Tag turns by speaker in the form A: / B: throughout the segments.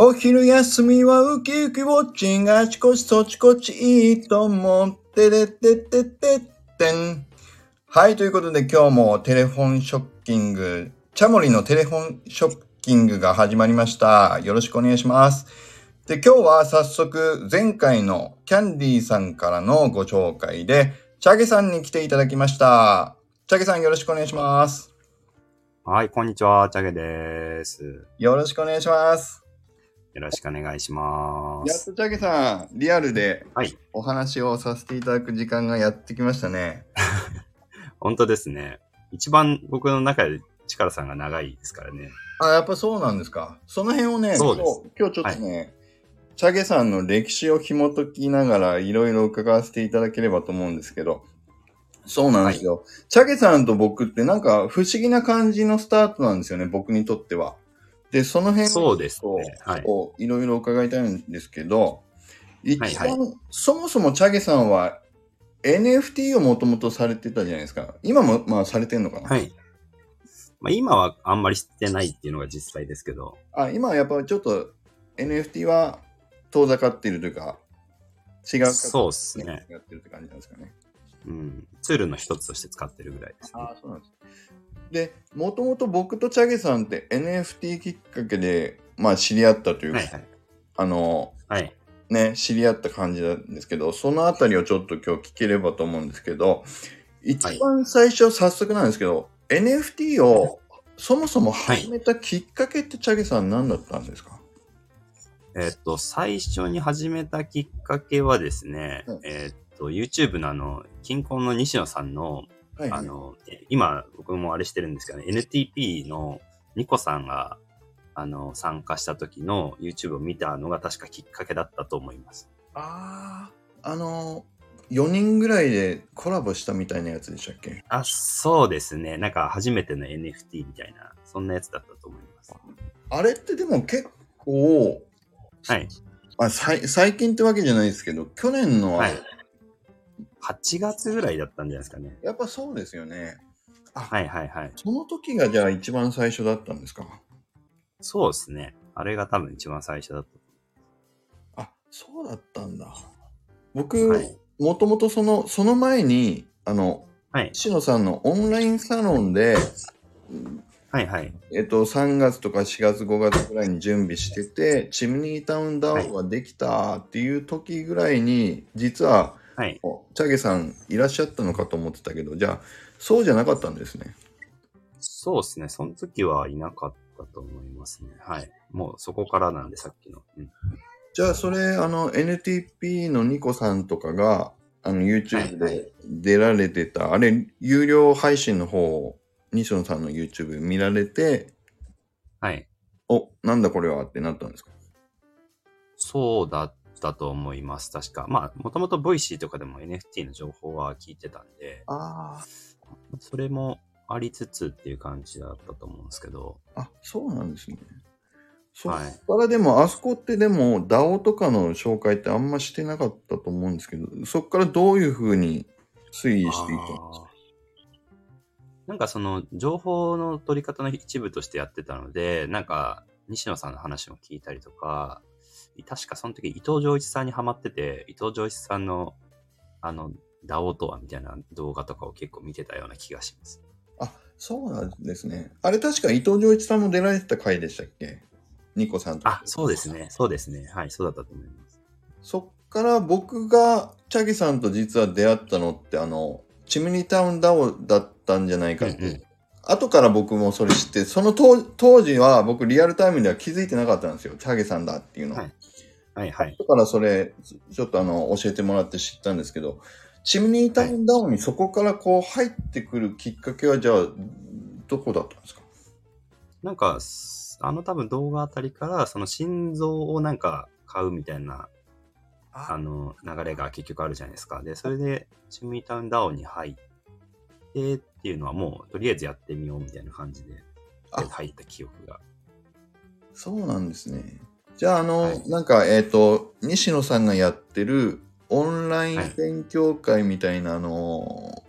A: お昼休みはウキウキウォッチングあちこちそちこちいいと思ってれってってってってん。はい、ということで今日もテレフォンショッキング、チャモリのテレフォンショッキングが始まりました。よろしくお願いします。で、今日は早速前回のキャンディーさんからのご紹介で、チャゲさんに来ていただきました。チャゲさんよろしくお願いします。
B: はい、こんにちは、チャゲです。
A: よろしくお願いします。
B: よろしくお願いしま
A: やっ
B: す。
A: とチャゲさん、リアルで
B: はい、
A: お話をさせていただく時間がやってきましたね。
B: 本当ですね。一番僕の中で力さんが長いですからね。
A: あ、やっぱそうなんですか。その辺をね、
B: そうです
A: 今日ちょっとね、チャゲさんの歴史を紐解きながらいろいろ伺わせていただければと思うんですけど、そうなんですよ。チャゲさんと僕ってなんか不思議な感じのスタートなんですよね、僕にとっては。で、その辺
B: そうです
A: を
B: ね。はい。
A: をいろいろ伺いたいんですけど、一番、
B: はいは
A: そもそもチャゲさんは NFT をもともとされてたじゃないですか。今もまあされてんのかな、
B: はい。まあ、今はあんまり知ってないっていうのが実際ですけど、
A: あ今はやっぱちょっと NFT は遠ざかっているというか、違う形
B: そうっすね。
A: やってるって感じなんですかね。
B: うん。ツールの一つとして使ってるぐらいですね。
A: あそうなんです。で、もともと僕とチャゲさんって NFT きっかけで、まあ知り合ったというか、
B: はいはい。
A: あの、
B: はい。
A: ね、知り合った感じなんですけど、そのあたりをちょっと今日聞ければと思うんですけど、一番最初、早速なんですけど、NFT をそもそも始めたきっかけってチャゲさん何だったんですか、
B: えっと、最初に始めたきっかけはですね、
A: うん
B: えっと、YouTube のあの、近婚の西野さんの、
A: はい、
B: あの、え今、僕もあれしてるんですけど、ね、NTP のニコさんが、あの、参加した時の YouTube を見たのが確かきっかけだったと思います。
A: ああ、あの、4人ぐらいでコラボしたみたいなやつでしたっけ？
B: あ、そうですね。なんか初めての NFT みたいな、そんなやつだったと思います。
A: あれってでも結構、
B: はい。
A: あさい最近ってわけじゃないですけど、去年の
B: はい。8月ぐらいだったんじゃないですかね。
A: やっぱそうですよね。あ、
B: はいはいはい。
A: その時がじゃあ一番最初だったんですか？
B: そうですね。あれが多分一番最初だった。
A: あ、そうだったんだ。僕、
B: はい
A: もともとその、その前に、あの、
B: はい。
A: 石野さんのオンラインサロンで、
B: はいはい。
A: えっと、3月とか4月、5月ぐらいに準備してて、チムニータウンダウンができたっていう時ぐらいに、実は、
B: はい。
A: おチャゲさんいらっしゃったのかと思ってたけど、じゃあ、そうじゃなかったんですね。
B: そうですね。その時はいなかったと思いますね。はい。もうそこからなんで、さっきの。うん、
A: じゃあ、それ、あの、NTP のニコさんとかが、あの、YouTube
B: はいは
A: で出られてた、あれ、有料配信の方を、西野さんの YouTube 見られて、
B: はい。
A: お、なんだこれはってなったんですか？
B: そうだったと思います。確か。まあ、もともと VC とかでも NFT の情報は聞いてたんで、
A: あ
B: それもありつつっていう感じだったと思うんですけど、
A: あ。あ、そうなんですね。そっ
B: はい
A: からでも、あそこってでも、DAO とかの紹介ってあんましてなかったと思うんですけど、そこからどういうふうに推移していったんですか？
B: なんかその情報の取り方の一部としてやってたので、なんか西野さんの話も聞いたりとか、確かその時伊藤浄一さんにハマってて、伊藤浄一さんのあの、ダオとはみたいな動画とかを結構見てたような気がします。
A: あ、そうなんですね。あれ確か伊藤浄一さんも出られてた回でしたっけ？ニコさんと。
B: あ、そうですね。そうですね。はい、そうだったと思います。
A: そっから僕がチャギさんと実は出会ったのってあの、チムニータウンダオだったんじゃないかって。
B: うんうん
A: 後から僕もそれ知って、その当当時は僕リアルタイムでは気づいてなかったんですよ。チャゲさんだっていうの。
B: はいはいはい。
A: だからそれ、ちょっとあの、教えてもらって知ったんですけど、チムニータウンダウンにそこからこう入ってくるきっかけはじゃあ、どこだったんですか？
B: なんか、あの多分動画あたりから、その心臓をなんか買うみたいな、あの、流れが結局あるじゃないですか。で、それで、チムニータウンダウンに入ってっていうのはもう、とりあえずやってみようみたいな感じで、
A: あ
B: 入った記憶が。
A: そうなんですね。じゃあ、あの、
B: はい
A: なんか、えっ、と、西野さんがやってるオンライン
B: はい
A: 勉強会みたいな、あの、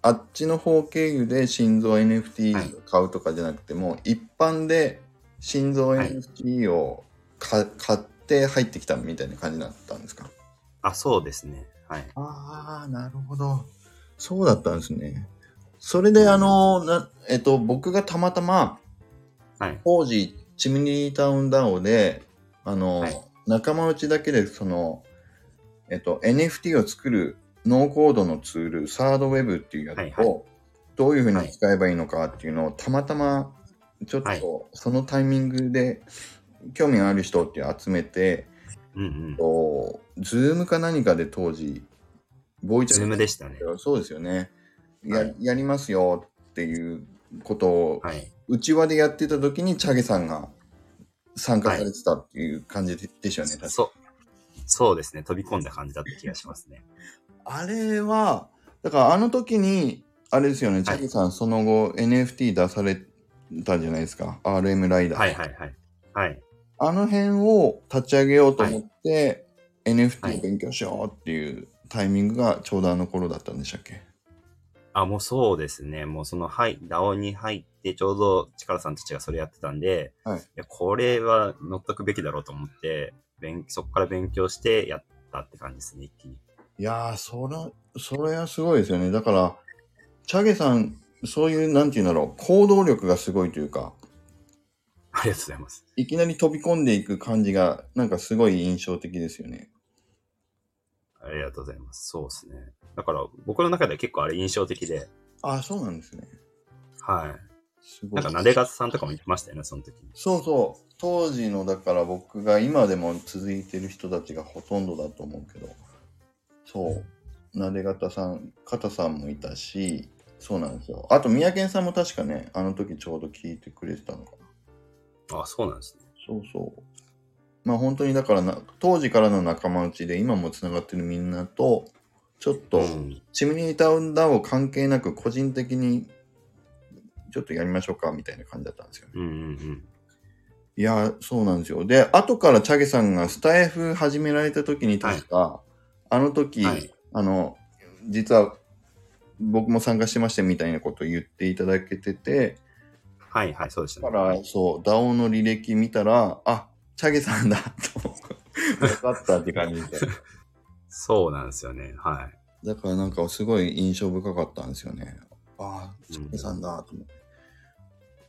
A: あっちの方経由で心臓
B: はい
A: NFT を買うとかじゃなくても、一般で心臓
B: はい
A: NFT をか買って入ってきたみたいな感じだったんですか？
B: あ、そうですね。はい。
A: ああ、なるほど。そうだったんですね。それで、あの、な、えっと、僕がたまたま、
B: はい。
A: 当時、チムニータウンダオで、あの、
B: はい
A: 仲間内だけで、その、えっと、NFT を作るノーコードのツール、サードウェブっていうやつを、どういうふうに使えばいいのかっていうのを、たまたま、ちょっ
B: はい
A: と、そのタイミングで、興味ある人って集めて、
B: うんうん。
A: と、 Zoom か何かで当時、ボイチャ
B: Zoom でしたね。
A: そうですよね。や,、
B: はい
A: やりますよっていうことを、
B: はい。
A: 内輪でやってた時に Chage さんが参加されてたっていう感じででしたよね。
B: そう。そうですね。飛び込んだ感じだった気がしますね。
A: あれは、だからあの時に、あれですよね、チャゲさんその後 NFT 出されたじゃないですか。RM ライダー。
B: はいはいはい。はい。
A: あの辺を立ち上げようと思って、
B: は
A: NFT
B: い
A: を勉強しようっていうタイミングがちょうどあの頃だったんでしたっけ？
B: あ、もうそうですね。もうその、はい、DAO に入って、ちょうど力さんたちがそれやってたんで、
A: はい
B: やこれは乗っとくべきだろうと思って、勉そこから勉強してやったって感じですね、一気に。
A: いやー、そら、それはすごいですよね。だから、チャゲさん、そういう、なんていうんだろう、行動力がすごいというか、
B: ありがとうございます。
A: いきなり飛び込んでいく感じが、なんかすごい印象的ですよね。
B: ありがとうございます。そうですね。だから、僕の中では結構あれ印象的で、
A: あ、そうなんですね。
B: はい。
A: すご。
B: ないんか、なでがつさんとかも言ってましたよね、その時に。
A: そうそう。当時の、だから僕が今でも続いてる人たちがほとんどだと思うけど、そう。なでがたさん、かたさんもいたし、そうなんですよ。あと、宮健さんも確かね、あの時ちょうど聞いてくれてたのかな。
B: あ、そうなんですね。
A: そうそう。まあ本当にだからな、当時からの仲間内で今もつながってるみんなと、ちょっと、
B: うん。
A: チムニータウンダウン関係なく個人的にちょっとやりましょうかみたいな感じだったんですよね。
B: うんうんうん。
A: いや、そうなんですよ。で、後からチャゲさんがスタイフ始められた時に確か、あの時、
B: はい
A: あの、実は僕も参加してましたみたいなことを言っていただけてて、
B: はいはい、そうでしたね。
A: だから、そう、ダオの履歴見たら、あ、チャゲさんだと、分かったって感じで。
B: そうなんですよね。はい。
A: だからなんかすごい印象深かったんですよね。ああ、
B: うん
A: チャゲさんだと思って。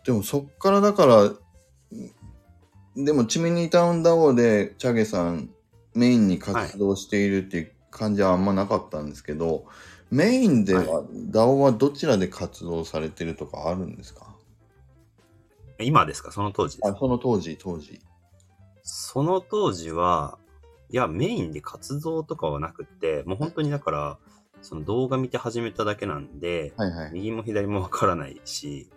A: でもそっからだから、んでもチミニータウンダオでチャゲさんメインに活動しているっていう感じはあんまなかったんですけど、メインでは、ダオはどちらで活動されてるとかあるんですか？
B: 今ですか？その当時
A: あ、その当時、当時。
B: その当時は、いや、メインで活動とかはなくって、もう本当にだから、その動画見て始めただけなんで、
A: はいはい。
B: 右も左もわからないし、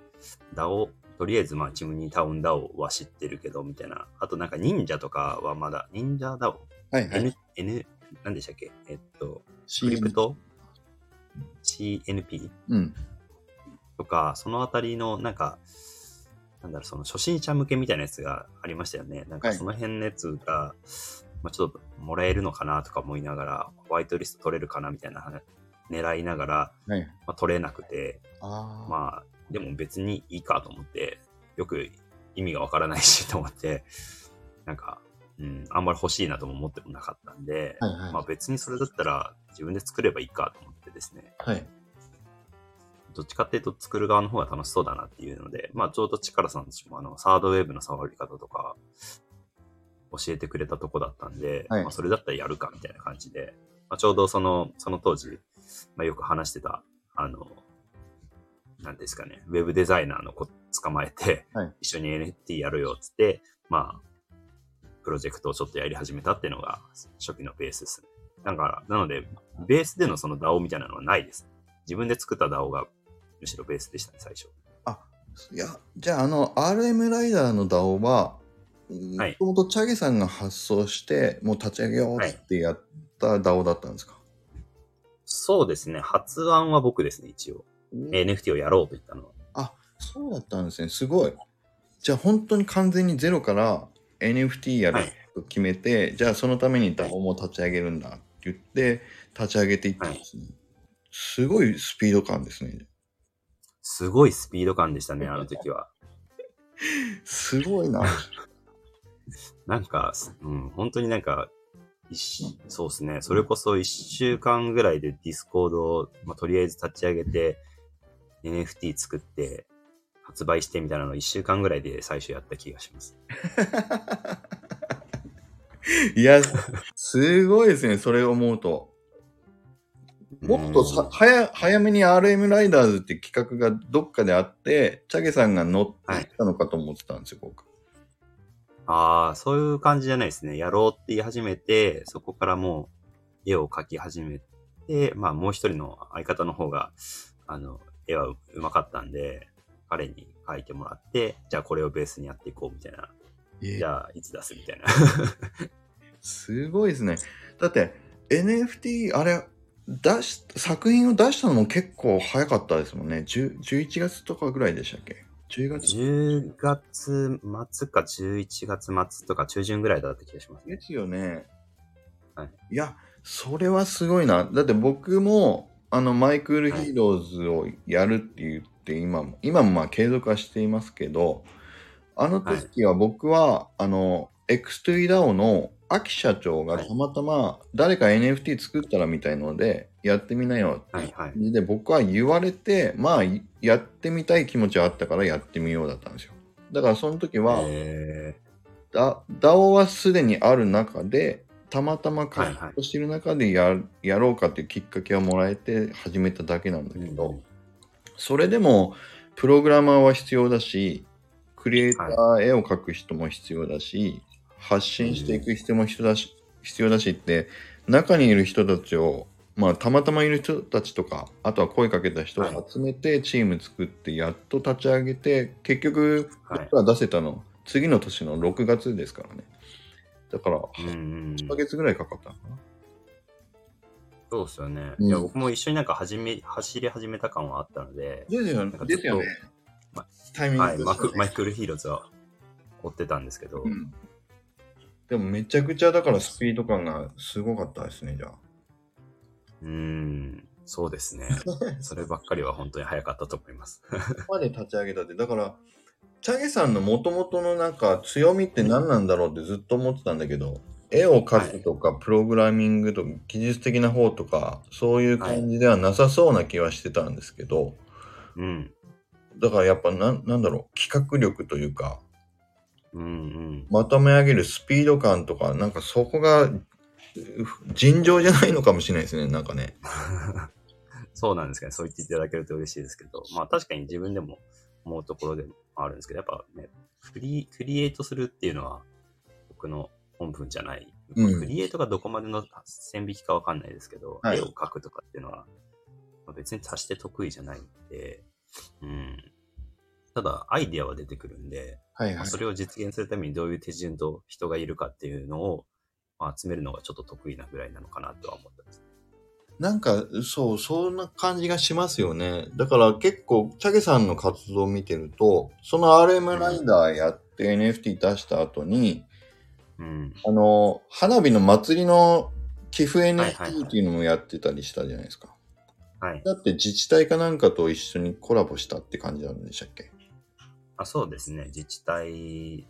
B: ダオ、とりあえずまあチムニータウンダオは知ってるけど、みたいな。あとなんか忍者とかはまだ、忍者ダオ、
A: はいはい。
B: N、N、何でしたっけ？えっと、クリプト ?CNP?
A: うん。
B: とか、そのあたりの、なんか、なんだろう、その初心者向けみたいなやつがありましたよね。なん
A: はい
B: かその辺のやつが、まあちょっともらえるのかなとか思いながら、ホワイトリスト取れるかなみたいな話狙いながら、
A: はい。
B: まあ、取れなくて、
A: ああ。
B: まあ、でも別にいいかと思って、よく意味がわからないしと思って、なんか、うん、あんまり欲しいなとも思ってもなかったんで、
A: はいはい
B: まあ別にそれだったら自分で作ればいいかと思ってですね、
A: はい。
B: どっちかっていうと作る側の方が楽しそうだなっていうので、まあちょうど力さんたちもあの、サードウェーブの触り方とか、教えてくれたとこだったんで、
A: はい
B: まあそれだったらやるかみたいな感じで、まあ、ちょうどその、その当時、まあよく話してた、あの、なんですかね、ウェブデザイナーの子捕まえて、
A: はい
B: 一緒に NFT やるよっつって、まあ、プロジェクトをちょっとやり始めたっていうのが初期のベースですね。なんか、なので、ベースでのその DAO みたいなのはないです。自分で作った DAO がむしろベースでしたね、最初。
A: いや、じゃあ、あの、RM ライダーの DAO は、
B: はい
A: もともとチャゲさんが発送して、もう立ち上げようってやった DAO だったんですか、
B: そうですね、発案は僕ですね、一応。NFT をやろうと言ったのは。
A: そうだったんですね。すごい。じゃあ、本当に完全にゼロから NFT やる
B: はい
A: と決めて、じゃあ、そのために DAO も立ち上げるんだって言って、立ち上げていったんですね。すごいスピード感ですね。
B: すごいスピード感でしたね、あの時は。
A: すごいな。
B: なんか、うん、本当になんか、そうですね。それこそ一週間ぐらいで Discord を、まあ、とりあえず立ち上げて、NFT 作って、発売してみたいなのを一週間ぐらいで最初やった気がします。
A: いや、すごいですね、それを思うと。もっとさ、早、早めに RM ライダーズって企画がどっかであって、チャゲさんが乗ってきたのかと思ってたんですよ、僕。
B: ああ、そういう感じじゃないですね。やろうって言い始めて、そこからもう絵を描き始めて、まあもう一人の相方の方が、あの、絵はうまかったんで、彼に描いてもらって、じゃあこれをベースにやっていこうみたいな。
A: え
B: じゃあいつ出すみたいな。
A: すごいですね。だって、NFT、あれ、出し、作品を出したのも結構早かったですもんね。10 11月とかぐらいでしたっけ？?10 月
B: 10月末か11月末とか中旬ぐらいだった気がしますね。
A: ですよね。
B: はい。
A: いや、それはすごいな。だって僕も、あの、マイクールヒーローズをやるって言って、今も、今もまあ継続はしていますけど、あの時は僕は、あの、X2DAO の秋社長がたまたま誰か NFT 作ったらみたいので、やってみなよって
B: はいはい。
A: で、僕は言われて、まあ、いやってみたい気持ちはあったからやってみようだったんですよ。だからその時は、DAO はすでにある中で、たまたま活
B: はいはい
A: 動してる中でや,、やろうかっていうきっかけをもらえて始めただけなんだけ
B: ー
A: ど、それでも、プログラマーは必要だし、クリエイター、絵を描く人も必要だし、発信していく人も必要だし、必要だしって、中にいる人たちを、まあ、たまたまいる人たちとか、あとは声かけた人を集めて、チーム作って、やっと立ち上げて、結局、
B: はい
A: 僕ら出せたの、次の年の6月ですからね。だから、
B: うんうん
A: 8ヶ月ぐらいかかったのかな。
B: そうですよね。
A: うん
B: いや、僕も一緒になんか始め、走り始めた感はあったので、
A: ですよねですよね
B: ま。
A: タイミング
B: はい、マイクルヒーローズは追ってたんですけど、
A: うん。でもめちゃくちゃだからスピード感がすごかったですね、じゃあ。
B: うーん、そうですね。そればっかりは本当に早かったと思います。
A: こ こまで立ち上げたって、だから、チャゲさんの元々のなんか強みって何なんだろうってずっと思ってたんだけど、絵を描くとか、プログラミングとか、技術的な方とか、そういう感じではなさそうな気はしてたんですけど、
B: うん。
A: だからやっぱなんなんだろう、企画力というか、
B: うんうん。
A: まとめ上げるスピード感とか、なんかそこがう尋常じゃないのかもしれないですね、なんかね。
B: そうなんですかね。そう言っていただけると嬉しいですけど、まあ確かに自分でも思うところでもあるんですけど、やっぱね、クリクリエイトするっていうのは僕の本分じゃない。
A: うん
B: クリエイトがどこまでの線引きかわかんないですけど、
A: はい
B: 絵を描くとかっていうのは、まあ別に足して得意じゃないんで、うん。ただ、アイディアは出てくるんで、
A: はい
B: まあそれを実現するためにどういう手順と人がいるかっていうのを、まあ、集めるのがちょっと得意なぐらいなのかなとは思ってます。
A: なんか、そう、そんな感じがしますよね。だから結構、チャゲさんの活動を見てると、その RM ライダーやって NFT 出した後に、
B: うん。
A: あの、花火の祭りの寄付
B: はいはい
A: NFT っていうのもやってたりしたじゃないですか。
B: はい。
A: だって自治体かなんかと一緒にコラボしたって感じなんでしたっけ？
B: あそうですね。自治体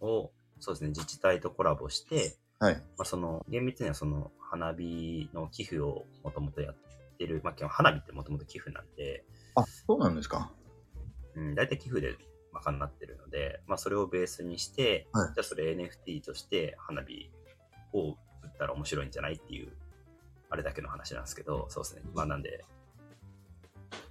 B: を、そうですね。自治体とコラボして、
A: はい。
B: まあ、その、厳密にはその花火の寄付をもともとやってる、まあ、基本花火ってもともと寄付なんで、
A: あ、そうなんですか。
B: うん、大体寄付で賄ってるので、まあ、それをベースにして、
A: はい
B: じゃあそれ NFT として花火を売ったら面白いんじゃないっていう、あれだけの話なんですけど、そうですね。まあ、なんで、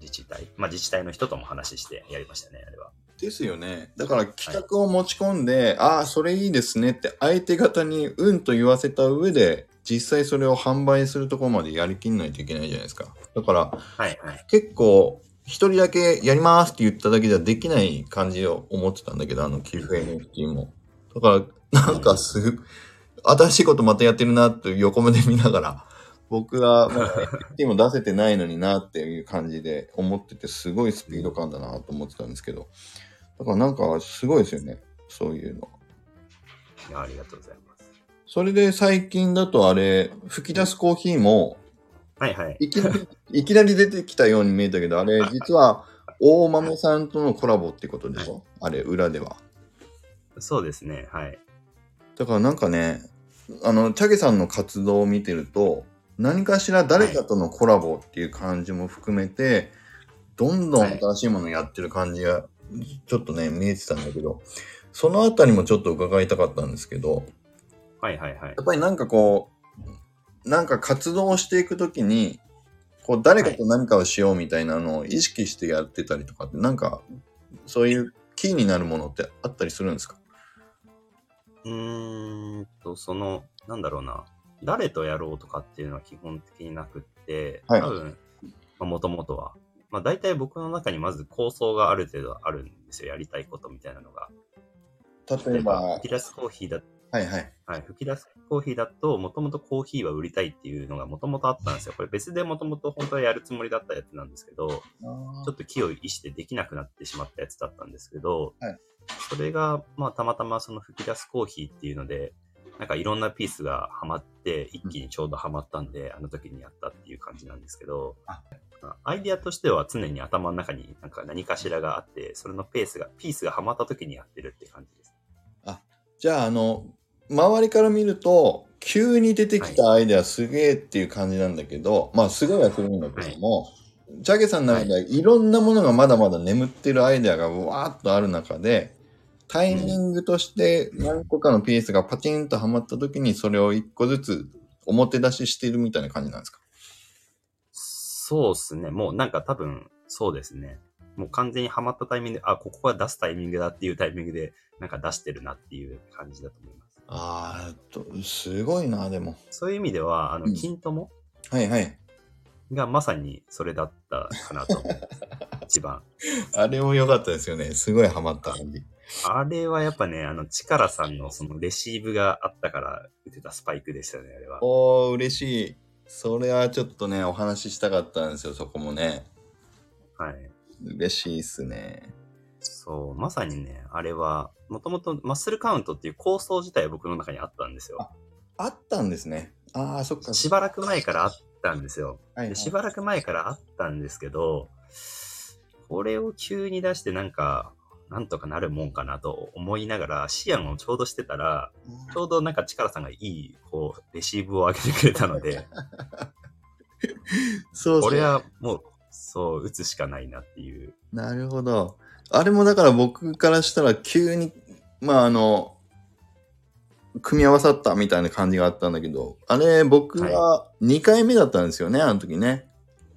B: 自治体、まあ、自治体の人とも話してやりましたね、あれは。
A: ですよね。だから企画を持ち込んで、ああ、それいいですねって相手方にうんと言わせた上で、実際それを販売するところまでやりきんないといけないじゃないですか。だから
B: はい、はい。
A: 結構、一人だけやりますって言っただけじゃできない感じを思ってたんだけど、あの寄付 NFT も。だから、なんかすぐ、新しいことまたやってるなって横目で見ながら、僕がまだ NFT も出せてないのになっていう感じで思ってて、すごいスピード感だなと思ってたんですけど、だからなんかすごいですよね、そういうの。
B: いやありがとうございます。
A: それで最近だとあれ、吹き出すコーヒーも、
B: はい、はい。
A: いきなり、いきなり出てきたように見えたけど、あれ、実は、大豆さんとのコラボってことでしょ？あれ、裏では。
B: そうですね、はい。
A: だからなんかね、あの、チャゲさんの活動を見てると、何かしら誰かとのコラボっていう感じも含めて、どんどん新しいものやってる感じが、ちょっとね、見えてたんだけど、そのあたりもちょっと伺いたかったんですけど、
B: はいはいはい。
A: や。っぱりなんかこう、なんか活動をしていくときに、こう誰かと何かをしようみたいなのを意識してやってたりとかって、なんか、そういうキーになるものってあったりするんですか？
B: うーんと、その、なんだろうな、誰とやろうとかっていうのは基本的になくって、
A: はい
B: 多分、もともとは。まあ大体僕の中にまず構想がある程度あるんですよ。やりたいことみたいなのが。
A: 例えば、
B: 吹き出すコーヒーだ、
A: はいはい。
B: はい、吹き出すコーヒーだと、もともとコーヒーは売りたいっていうのがもともとあったんですよ。これ別でもともと本当はやるつもりだったやつなんですけど、ちょっと気を意してできなくなってしまったやつだったんですけど、
A: はい
B: それが、まあ、たまたまその吹き出すコーヒーっていうので、なんかいろんなピースがハマって、一気にちょうどハマったんで、あの時にやったっていう感じなんですけど、
A: あ。
B: アイディアとしては常に頭の中になんか何かしらがあって、それのペースが、ピースがハマった時にやってるって感じです。
A: じゃあ、あの、周りから見ると、急に出てきたアイデアすげえっていう感じなんだけど、まあ、すごいはするんだけども、チャゲさんの中ではいろんなものがまだまだ眠ってるアイデアがわーっとある中で、タイミングとして何個かのピースがパチンとはまった時にそれを一個ずつ表出ししているみたいな感じなんですか？
B: そうっすね。もうなんか多分、そうですね。もう完全にハマったタイミングで、あ、ここは出すタイミングだっていうタイミングで、なんか出してるなっていう感じだと思います。
A: あーと、すごいな、でも。
B: そういう意味では、あの、
A: うん
B: 金友？
A: はいはい。
B: がまさにそれだったかなと。一番。
A: あれも良かったですよね。すごいハマった感じ。
B: あれはやっぱね、あの、チカラさんのそのレシーブがあったから打てたスパイクでしたね、あれは。
A: おー、嬉しい。それはちょっとね、お話ししたかったんですよ、そこもね。
B: はい。
A: 嬉しいっすね。
B: そう、まさにね、あれは、もともとマッスルカウントっていう構想自体は僕の中にあったんですよ。
A: あったんですね。ああ、そっか。
B: しばらく前からあったんですよ。
A: はいはい
B: でしばらく前からあったんですけど、これを急に出してなんか、なんとかなるもんかなと思いながら、シアンをちょうどしてたら、ちょうどなんか力さんがいい、こう、レシーブを上げてくれたので、
A: そうそう。
B: これはもう、そう、打つしかないなっていう。
A: なるほど。あれもだから僕からしたら急に、まああの、組み合わさったみたいな感じがあったんだけど、あれ僕は2回目だったんですよね、あの時ね。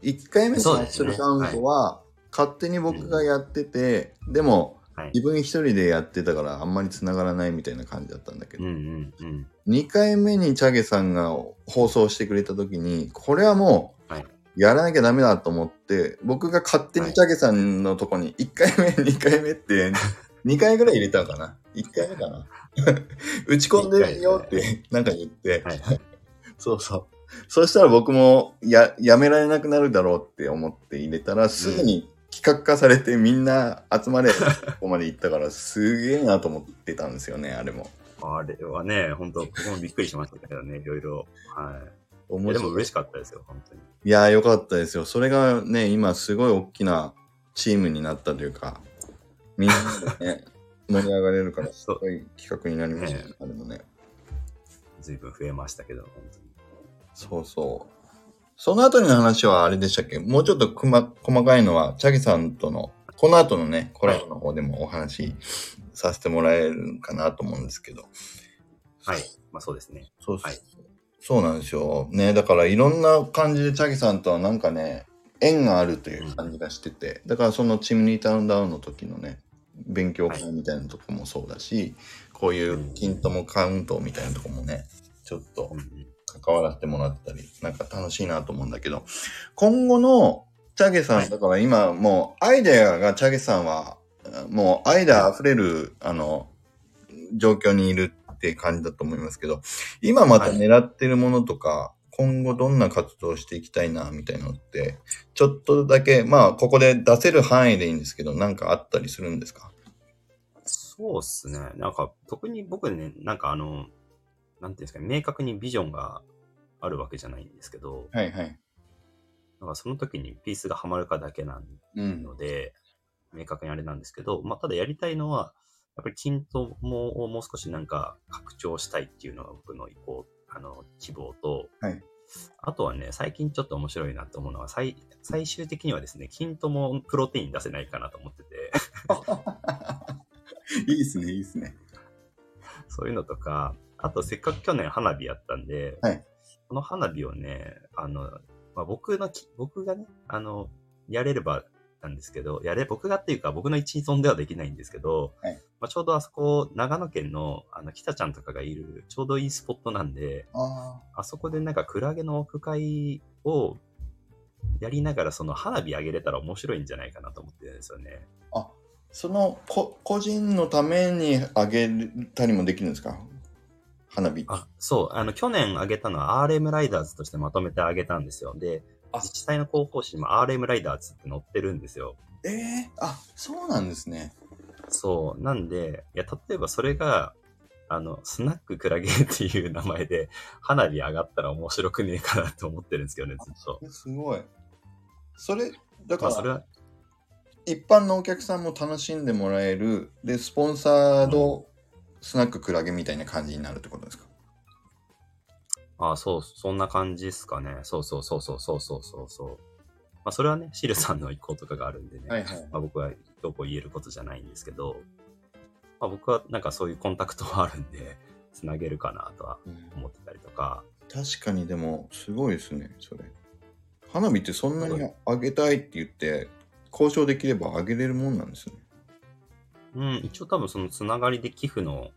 A: 1回目のマッ
B: そうですね
A: スルカウントは、勝手に僕がやってて、でも
B: はい。
A: 自分一人でやってたからあんまり繋がらないみたいな感じだったんだけど、
B: うんうんうん。
A: 2回目にチャゲさんが放送してくれた時に、これはもう
B: はい、
A: やらなきゃダメだと思って、僕が勝手にチャゲさんのとこに1回目、2回目って、2回ぐらい入れたのかな ?1 回目かな？打ち込んでみようってなんか言って、
B: はい。
A: そうそう。そしたら僕もややめられなくなるだろうって思って入れたら、すぐに企画化されてみんな集まれ、ここまで行ったから、すげえなと思ってたんですよね、あれも。
B: あれはね、本当僕もびっくりしましたけどね、いろいろ。はい。いでも嬉しかったですよ、本当に。
A: いやー、よかったですよ。それがね、今すごい大きなチームになったというか、みんなでね、盛り上がれるから、すごい企画になりましたね
B: ね。
A: あれもね。
B: 随分増えましたけど、本当に。
A: そうそう。その後の話はあれでしたっけ？もうちょっとくま細かいのは、チャギさんとの、この後のね、コラボの方でもお話しさせてもらえるかなと思うんですけど。
B: はい。まあそうですね。
A: そうそう、
B: はい
A: そうなんですよ。ね、だからいろんな感じでチャギさんとはなんかね、縁があるという感じがしてて、だからそのチムニータウンダウンの時のね、勉強会みたいなとこもそうだし、こういう金ともカウントみたいなとこもね、ちょっと
B: うんうん
A: 関わらせてもらったり、なんか楽しいなと思うんだけど、今後のチャゲさん、
B: はい。
A: だから今もうアイデアがチャゲさんは、もうアイデア溢れる、あの、状況にいるって感じだと思いますけど、今また狙ってるものとか、今後どんな活動をしていきたいな、みたいなのって、ちょっとだけ、まあ、ここで出せる範囲でいいんですけど、なんかあったりするんですか？
B: そうっすね。なんか、特に僕ね、なんかあの、なんていうんですかね、明確にビジョンがあるわけじゃないんですけど、
A: はいはい。
B: なんかその時にピースがハマるかだけな
A: うん。
B: ので、明確にあれなんですけど、まあ、ただやりたいのは、やっぱり均等もをもう少しなんか拡張したいっていうのが僕の意向、あの、希望と、
A: はい
B: あとはね、最近ちょっと面白いなと思うのは、最最終的にはですね、均等もプロテイン出せないかなと思ってて、
A: いいですね、いいですね。
B: そういうのとか、あとせっかく去年花火やったんで、
A: はい
B: この花火をね、あの、まあ、僕のき、僕がね、あの、やれればなんですけど、やれ、僕がっていうか僕の一存ではできないんですけど、
A: はい
B: まあ、ちょうどあそこ、長野県の、あの、北ちゃんとかがいる、ちょうどいいスポットなんで、
A: あ
B: あそこでなんかクラゲのオフ会をやりながらその花火上げれたら面白いんじゃないかなと思ってるんですよね。
A: あ。あ、そのこ個人のためにあげたりもできるんですか？花火。
B: あ、そう。あの、去年上げたのは RM ライダーズとしてまとめてあげたんですよ。で、
A: あ
B: 自治体の広報誌にも RM ライダーズって載ってるんですよ。
A: ええあ、そうなんですね。
B: そう。なんで、いや、例えばそれが、あの、スナッククラゲっていう名前で花火上がったら面白くねえかなと思ってるんですけどね、ずっと。
A: すごい。それ、だ
B: まあ、それ
A: から、
B: は、
A: 一般のお客さんも楽しんでもらえる、で、スポンサードスナッククラゲみたいな感じになるってことですか？
B: あそう、そんな感じですかね。そうそうそうそうそうそうそうそう。まあ、それはね、シルさんの意向とかがあるんでね。
A: はいはい。
B: まあ、僕はどうこう言えることじゃないんですけど、まあ、僕はなんかそういうコンタクトはあるんで、つなげるかなとは思ってたりとか、
A: 確かにでも、すごいですね、それ。花火ってそんなにあげたいって言って、交渉できればあげれるもんなんですね。
B: うん、一応多分そのつながりで寄付の、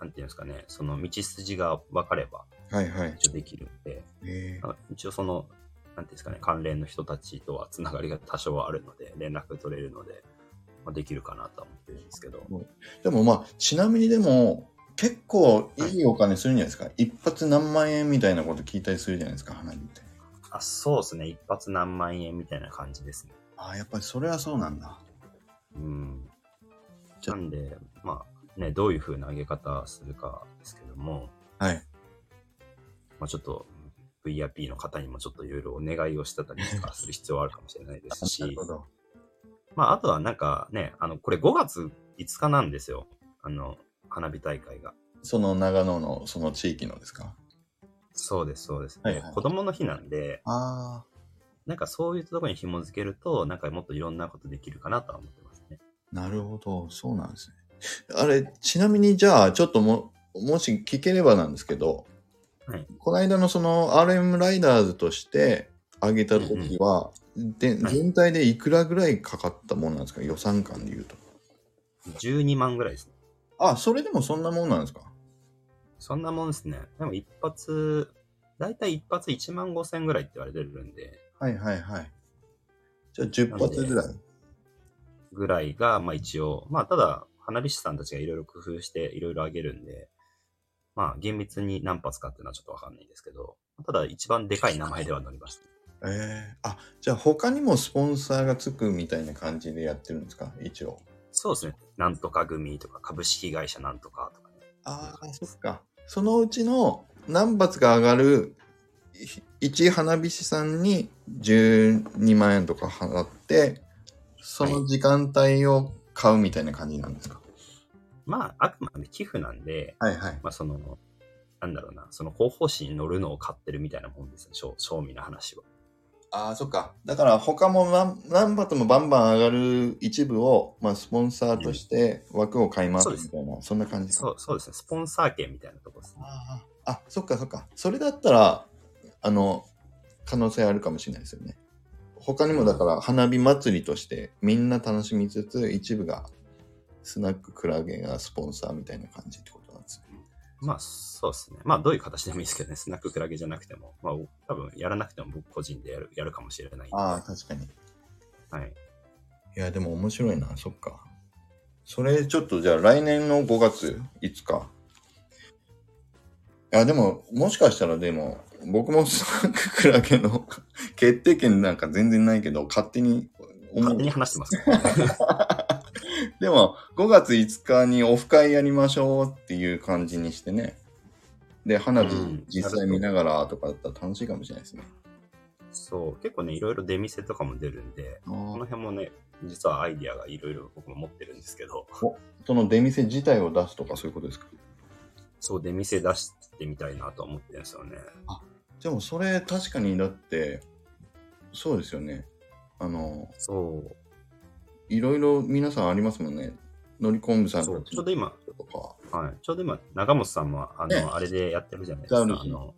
B: なんていうんですかね、その道筋が分かれば
A: はいはい。
B: 一応できるんで、
A: え
B: あ一応その、なんていうんですかね、関連の人たちとはつながりが多少はあるので、連絡取れるので、まあ、できるかなとは思ってるんですけど、
A: でもまあ、ちなみにでも、結構いいお金するんじゃないですか？一発何万円みたいなこと聞いたりするじゃないですか、花火って。
B: あ、そうですね、一発何万円みたいな感じですね。
A: ああ、やっぱりそれはそうなんだ。
B: うん。なんで、まあね、どういう風な上げ方するかですけども、
A: はい。
B: まあちょっと VRP の方にもちょっといろいろお願いをしてたりとかする必要はあるかもしれないですし
A: なる、ほど。
B: まああとはなんかね、あの、これ5月5日なんですよ。あの、花火大会が。
A: その長野のその地域のですか？
B: そうです、そうです。
A: はいはい
B: 子供の日なんで、
A: あ
B: なんかそういうところに紐づけると、なんかもっといろんなことできるかなとは思って
A: なるほど。そうなんですね。あれ、ちなみにじゃあ、ちょっとも、もし聞ければなんですけど、
B: はい
A: この間のその RM ライダーズとして上げた時は、で
B: はい
A: 全体でいくらぐらいかかったものなんですか？予算感で言うと。
B: 12万ぐらいですね。
A: あ、それでもそんなもんなんですか？
B: そんなもんですね。でも一発、だいたい一発1万5千ぐらいって言われてるんで、
A: はいはいはい。じゃあ10発ぐらい。
B: ぐらいが、まあ一応、まあただ、花火師さんたちがいろいろ工夫していろいろあげるんで、まあ厳密に何発かっていうのはちょっとわかんないですけど、ただ一番でかい名前では乗りました。
A: ええあ、じゃあ他にもスポンサーがつくみたいな感じでやってるんですか？一応。
B: そうですね。なんとか組とか株式会社なんとかとかね。
A: ああ、そっか。そのうちの何発が上がるい一花火師さんに12万円とか払って、その時間帯を買うみたいな感じなんですか？
B: まあ、あくまで寄付なんで、
A: はいはい。
B: まあその、なんだろうな、その広報誌に乗るのを買ってるみたいなもんですよ、正正味な話は。
A: ああ、そっか。だから他も何何発もバンバン上がる一部を、まあ、スポンサーとして枠を買いますみたいな、そんな感じか。
B: そう、そうですね。スポンサー券みたいなとこですね。
A: ああ、あそっかそっか。それだったら、あの、可能性あるかもしれないですよね。他にもだから花火祭りとしてみんな楽しみつつ、一部がスナッククラゲがスポンサーみたいな感じってことなんですね。
B: まあ、そうですね。まあ、どういう形でもいいですけどね、スナッククラゲじゃなくても、まあ、多分やらなくても僕個人でやるやるかもしれない。
A: ああ、確かに。
B: はい。
A: いや、でも面白いな、そっか。それちょっとじゃあ来年の5月5日。いや、でも、もしかしたらでも、僕もスナッククラゲの 決定権なんか全然ないけど、勝手に思う
B: 勝手に話してます、
A: でも、5月5日にオフ会やりましょうっていう感じにしてね。で、花火
B: うん
A: 実際見ながらとかだったら楽しいかもしれないですね。
B: そう、結構ね、いろいろ出店とかも出るんで、
A: あ
B: この
A: ー
B: 辺もね、実はアイディアがいろいろ僕も持ってるんですけど、
A: その出店自体を出すとかそういうことですか？
B: そう出店出してみたいなと思ってるんですよね。
A: でもそれ確かにだって、そうですよね。あの、
B: そう。
A: いろいろ皆さんありますもんね。のりこんぶさん
B: そう
A: た
B: ちょうど今、
A: とか、
B: はい。ちょうど今、長本さんも、あの、
A: ね
B: あれでやってるじゃないですか。あの、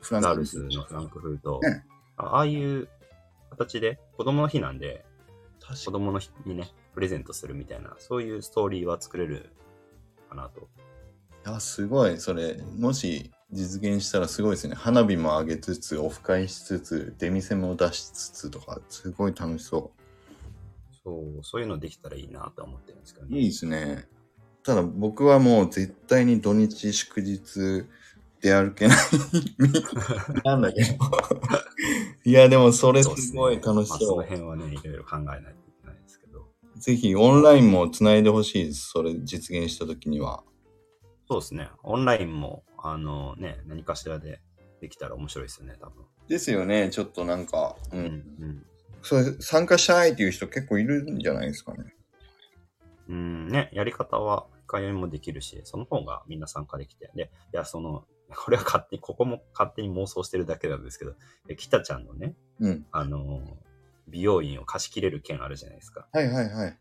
A: フラン
B: スのフランクフルト。
A: ね
B: あああいう形で、子供の日なんで、
A: 確
B: 子供の日にね、プレゼントするみたいな、そういうストーリーは作れるかなと。
A: あ、すごい。それ、もし実現したらすごいですね。花火も上げつつ、オフ会しつつ、出店も出しつつとか、すごい楽しそ
B: そう、そういうのできたらいいなと思ってるんですけど
A: う。
B: ね。
A: いいですね。ただ僕はもう絶対に土日祝日出歩けないなんだけど。いや、でもそれすごい楽し
B: まあ、そ
A: そう。
B: の辺はね、いろいろ考えないといけないですけど。
A: ぜひオンラインもつないでほしいです。それ実現した時には。
B: そうですね。オンラインも、あのね、何かしらでできたら面白いですよね、多分。
A: ですよね。ちょっとなんか、う。
B: うんん。
A: それ参加したいっていう人結構いるんじゃないですかね。
B: うん、ね、やり方は、会話もできるし、その方がみんな参加できて。で、いや、その、これは勝手に、ここも勝手に妄想してるだけなんですけど、え北ちゃんのね、
A: うん。
B: あの、美容院を貸し切れる券あるじゃないですか。
A: はいはいはい。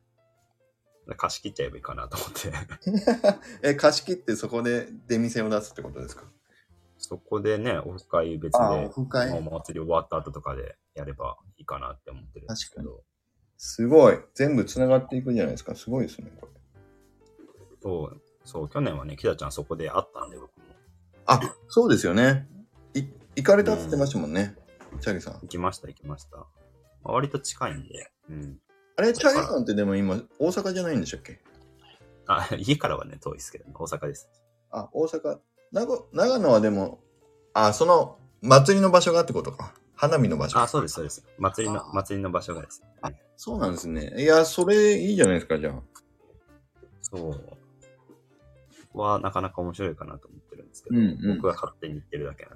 B: 貸し切っちゃえばいいかなと思って。
A: え、貸し切ってそこで出店を出すってことですか？
B: そこでね、オフ会別で
A: オ、フ会
B: お祭り終わった後とかでやればいいかなって思ってるんですけど。
A: すごい。全部つながっていくんじゃないですか。すごいですね、これ。
B: そう、そう、去年はね、北ちゃんそこで会ったんで、僕も。
A: あ、そうですよね。い行かれたって言ってましたもんね。チャゲさん。
B: 行きました、行きました。まあ割と近いんで、うん。
A: あれ、チャゲさんってでも今、大阪じゃないんでしたっけ？
B: あ、家からはね、遠いですけど、ね、大阪です。
A: あ、大阪。長長野はでも、あ、その、祭りの場所がってことか。花火の場所。
B: あ、そうです、そうです。祭りの
A: あ、
B: 祭りの場所がですね。
A: あそうなんですね。いや、それいいじゃないですか、じゃあ。
B: そう。は、なかなか面白いかなと思ってるんですけど、
A: うんうん
B: 僕は勝手に言ってるだけなん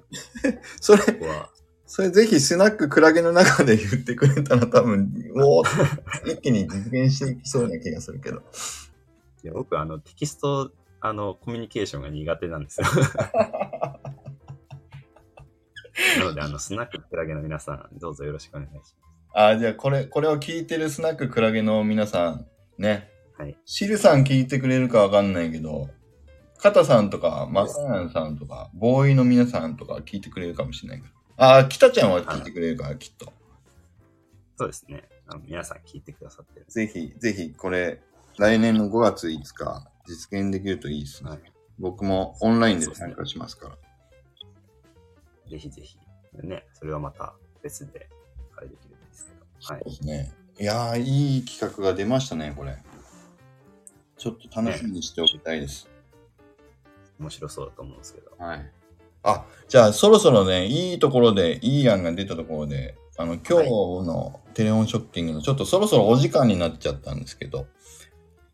B: で、
A: それ、
B: は、
A: それぜひスナッククラゲの中で言ってくれたら多分、おー一気に実現していきそうな気がするけど。
B: いや僕、あの、テキスト、あの、コミュニケーションが苦手なんですよ。なので、あの、スナッククラゲの皆さん、どうぞよろしくお願いします。
A: あ、じゃあこれ、これを聞いてるスナッククラゲの皆さん、ね。
B: はい。
A: シルさん聞いてくれるかわかんないけど、カタさんとか、マサヤンさんとか、ボーイの皆さんとか聞いてくれるかもしれないけど。あ、キタちゃんは聞いてくれるから、きっと。
B: そうですね。あの皆さん聞いてくださってる
A: ぜひ、ぜひ、これ、来年の5月5日、実現できるといいですね。
B: はい
A: 僕もオンラインで参加しますから。
B: ぜひぜひ。ね、それはまた別で、あれできるんですけど。はい
A: そう。ですね。いやー、いい企画が出ましたね、これ。ちょっと楽しみにしておきたいです。
B: 面白そうだと思うんですけど。
A: はい。あ、じゃあそろそろね、いいところで、いい案が出たところで、あの、今日のテレフォンショッキングのちょっとそろそろお時間になっちゃったんですけど、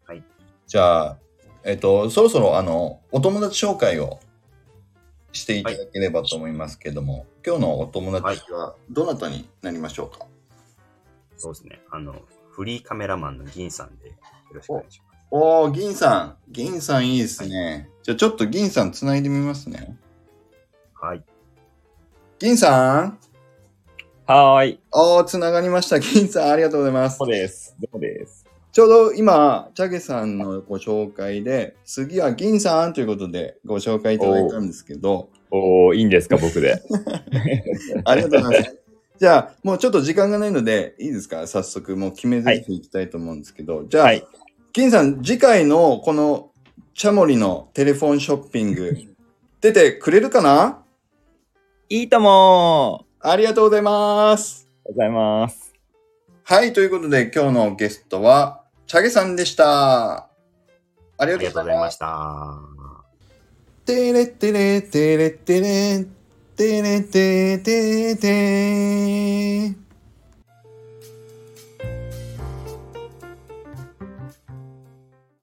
B: はい。
A: じゃあ、えっと、そろそろあの、お友達紹介をしていただければと思いますけども、今日のお友達はどなたになりましょうか、
B: そうですね。あの、フリーカメラマンの銀さんでよろしくお願いします。
A: おー、銀さん。銀さんいいですね。じゃあちょっと銀さんつないでみますね。
B: はい。
A: 銀さん
C: はーい。
A: おー、つながりました。銀さん、ありがとうございます
C: そ。うです。どうです。
A: ちょうど今、チャゲさんのご紹介で、次は銀さんということでご紹介いただいたんですけど、
C: おー、いいんですか、僕で。
A: ありがとうございます。じゃあ、もうちょっと時間がないので、いいですか？早速、もう決めずにいきたいと思うんですけど、じゃあ、
C: はい。
A: 銀さん、次回のこのチャモリのテレフォンショッピング、出てくれるかな？い
C: いともー。
A: ありがとうございます。
C: ありがとうございます。
A: はい、ということで今日のゲストは、チャゲさんでした。ありがとうございま。
B: した。
A: テレテレテレテレテレテテテテ